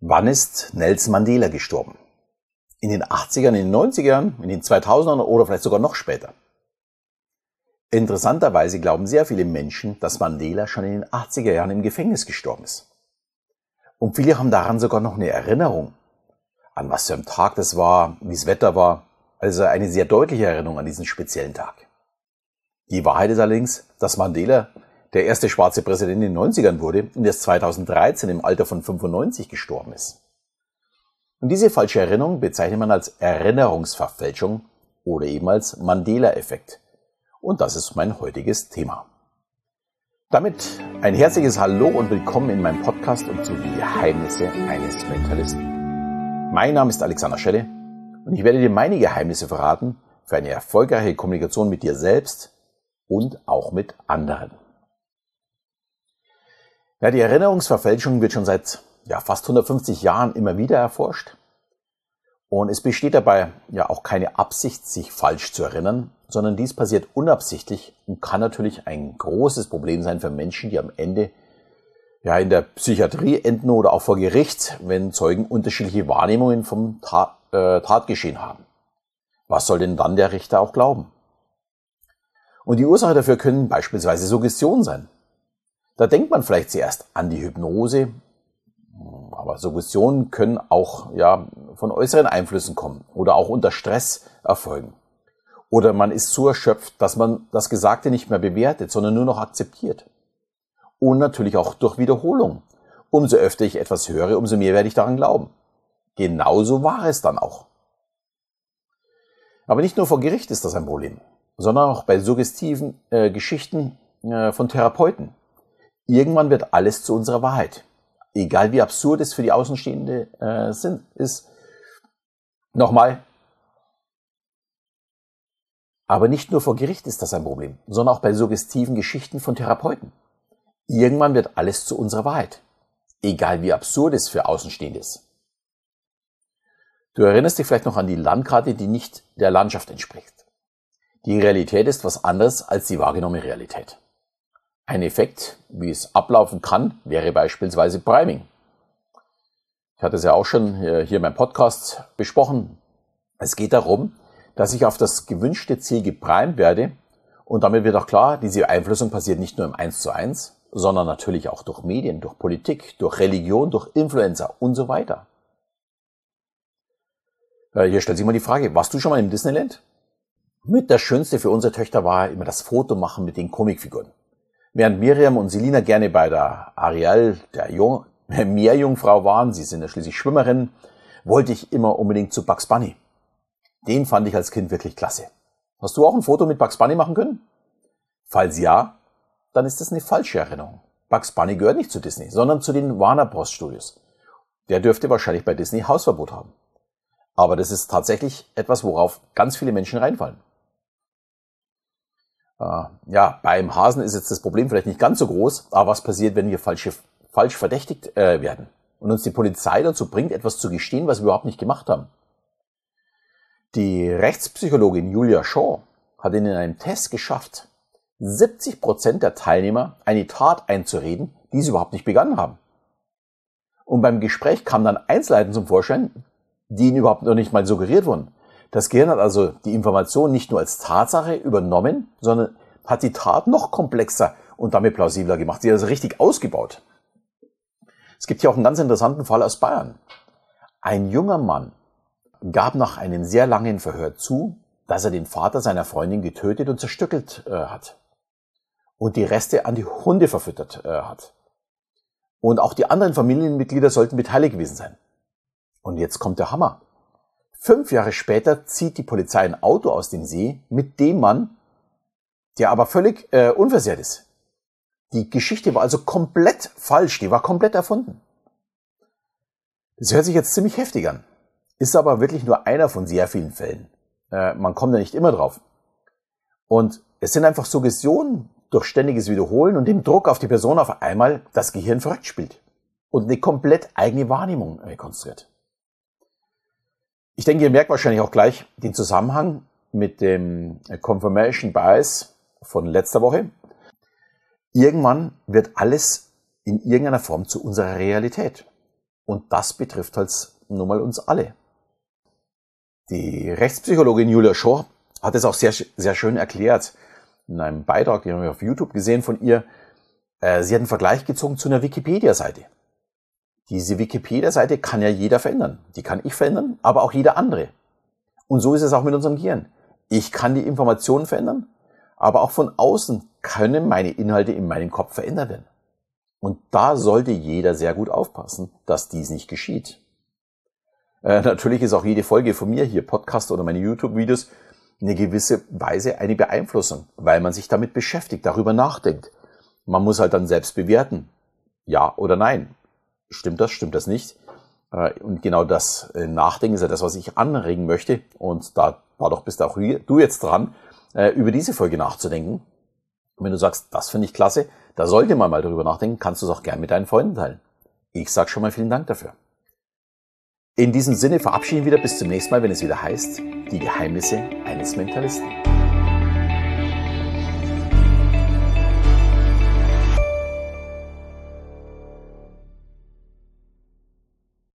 Wann ist Nelson Mandela gestorben? In den 80ern, in den 90ern, in den 2000ern oder vielleicht sogar noch später? Interessanterweise glauben sehr viele Menschen, dass Mandela schon in den 80er Jahren im Gefängnis gestorben ist. Und viele haben daran sogar noch eine Erinnerung. An was für ein Tag das war, wie das Wetter war. Also eine sehr deutliche Erinnerung an diesen speziellen Tag. Die Wahrheit ist allerdings, dass Mandela der erste schwarze Präsident in den 90ern wurde und erst 2013 im Alter von 95 gestorben ist. Und diese falsche Erinnerung bezeichnet man als Erinnerungsverfälschung oder eben als Mandela-Effekt. Und das ist mein heutiges Thema. Damit ein herzliches Hallo und willkommen in meinem Podcast und zu die Geheimnisse eines Mentalisten. Mein Name ist Alexander Schelle und ich werde dir meine Geheimnisse verraten für eine erfolgreiche Kommunikation mit dir selbst und auch mit anderen. Ja, die Erinnerungsverfälschung wird schon seit ja, fast 150 Jahren immer wieder erforscht. Und es besteht dabei ja auch keine Absicht, sich falsch zu erinnern, sondern dies passiert unabsichtlich und kann natürlich ein großes Problem sein für Menschen, die am Ende ja in der Psychiatrie enden oder auch vor Gericht, wenn Zeugen unterschiedliche Wahrnehmungen vom Tat, äh, Tatgeschehen haben. Was soll denn dann der Richter auch glauben? Und die Ursache dafür können beispielsweise Suggestionen sein. Da denkt man vielleicht zuerst an die Hypnose, aber Suggestionen können auch ja, von äußeren Einflüssen kommen oder auch unter Stress erfolgen. Oder man ist so erschöpft, dass man das Gesagte nicht mehr bewertet, sondern nur noch akzeptiert. Und natürlich auch durch Wiederholung. Umso öfter ich etwas höre, umso mehr werde ich daran glauben. Genauso war es dann auch. Aber nicht nur vor Gericht ist das ein Problem, sondern auch bei suggestiven äh, Geschichten äh, von Therapeuten. Irgendwann wird alles zu unserer Wahrheit. Egal wie absurd es für die Außenstehende äh, sind, ist. Nochmal. Aber nicht nur vor Gericht ist das ein Problem, sondern auch bei suggestiven Geschichten von Therapeuten. Irgendwann wird alles zu unserer Wahrheit. Egal wie absurd es für Außenstehende ist. Du erinnerst dich vielleicht noch an die Landkarte, die nicht der Landschaft entspricht. Die Realität ist was anderes als die wahrgenommene Realität. Ein Effekt, wie es ablaufen kann, wäre beispielsweise Priming. Ich hatte es ja auch schon hier in meinem Podcast besprochen. Es geht darum, dass ich auf das gewünschte Ziel geprimed werde und damit wird auch klar, diese Beeinflussung passiert nicht nur im 1 zu 1, sondern natürlich auch durch Medien, durch Politik, durch Religion, durch Influencer und so weiter. Äh, hier stellt sich mal die Frage, warst du schon mal im Disneyland? Mit das Schönste für unsere Töchter war immer das Foto machen mit den Comicfiguren. Während Miriam und Selina gerne bei der Ariel, der Jung Meerjungfrau waren, sie sind ja schließlich Schwimmerin, wollte ich immer unbedingt zu Bugs Bunny. Den fand ich als Kind wirklich klasse. Hast du auch ein Foto mit Bugs Bunny machen können? Falls ja, dann ist das eine falsche Erinnerung. Bugs Bunny gehört nicht zu Disney, sondern zu den Warner Bros. Studios. Der dürfte wahrscheinlich bei Disney Hausverbot haben. Aber das ist tatsächlich etwas, worauf ganz viele Menschen reinfallen. Äh, ja, beim Hasen ist jetzt das Problem vielleicht nicht ganz so groß, aber was passiert, wenn wir falsche, falsch verdächtigt äh, werden und uns die Polizei dazu bringt, etwas zu gestehen, was wir überhaupt nicht gemacht haben? Die Rechtspsychologin Julia Shaw hat in einem Test geschafft, 70 Prozent der Teilnehmer eine Tat einzureden, die sie überhaupt nicht begangen haben. Und beim Gespräch kamen dann Einzelheiten zum Vorschein, die ihnen überhaupt noch nicht mal suggeriert wurden. Das Gehirn hat also die Information nicht nur als Tatsache übernommen, sondern hat die Tat noch komplexer und damit plausibler gemacht. Sie hat also richtig ausgebaut. Es gibt hier auch einen ganz interessanten Fall aus Bayern. Ein junger Mann gab nach einem sehr langen Verhör zu, dass er den Vater seiner Freundin getötet und zerstückelt äh, hat. Und die Reste an die Hunde verfüttert äh, hat. Und auch die anderen Familienmitglieder sollten beteiligt gewesen sein. Und jetzt kommt der Hammer. Fünf Jahre später zieht die Polizei ein Auto aus dem See mit dem Mann, der aber völlig äh, unversehrt ist. Die Geschichte war also komplett falsch, die war komplett erfunden. Das hört sich jetzt ziemlich heftig an, ist aber wirklich nur einer von sehr vielen Fällen. Äh, man kommt da nicht immer drauf. Und es sind einfach Suggestionen durch ständiges Wiederholen und dem Druck auf die Person auf einmal das Gehirn verrückt spielt und eine komplett eigene Wahrnehmung rekonstruiert. Ich denke, ihr merkt wahrscheinlich auch gleich den Zusammenhang mit dem Confirmation Bias von letzter Woche. Irgendwann wird alles in irgendeiner Form zu unserer Realität. Und das betrifft halt nun mal uns alle. Die Rechtspsychologin Julia Schor hat es auch sehr, sehr schön erklärt. In einem Beitrag, den haben wir auf YouTube gesehen von ihr. Äh, sie hat einen Vergleich gezogen zu einer Wikipedia-Seite. Diese Wikipedia-Seite kann ja jeder verändern. Die kann ich verändern, aber auch jeder andere. Und so ist es auch mit unserem Gehirn. Ich kann die Informationen verändern, aber auch von außen können meine Inhalte in meinem Kopf verändert werden. Und da sollte jeder sehr gut aufpassen, dass dies nicht geschieht. Äh, natürlich ist auch jede Folge von mir hier, Podcast oder meine YouTube-Videos, eine gewisse Weise eine Beeinflussung, weil man sich damit beschäftigt, darüber nachdenkt. Man muss halt dann selbst bewerten. Ja oder nein. Stimmt das, stimmt das nicht? Äh, und genau das äh, Nachdenken ist ja das, was ich anregen möchte. Und da war doch bist auch du jetzt dran, äh, über diese Folge nachzudenken. Und wenn du sagst, das finde ich klasse, da sollte man mal drüber nachdenken, kannst du es auch gern mit deinen Freunden teilen. Ich sage schon mal vielen Dank dafür. In diesem Sinne verabschieden wir wieder bis zum nächsten Mal, wenn es wieder heißt, die Geheimnisse eines Mentalisten.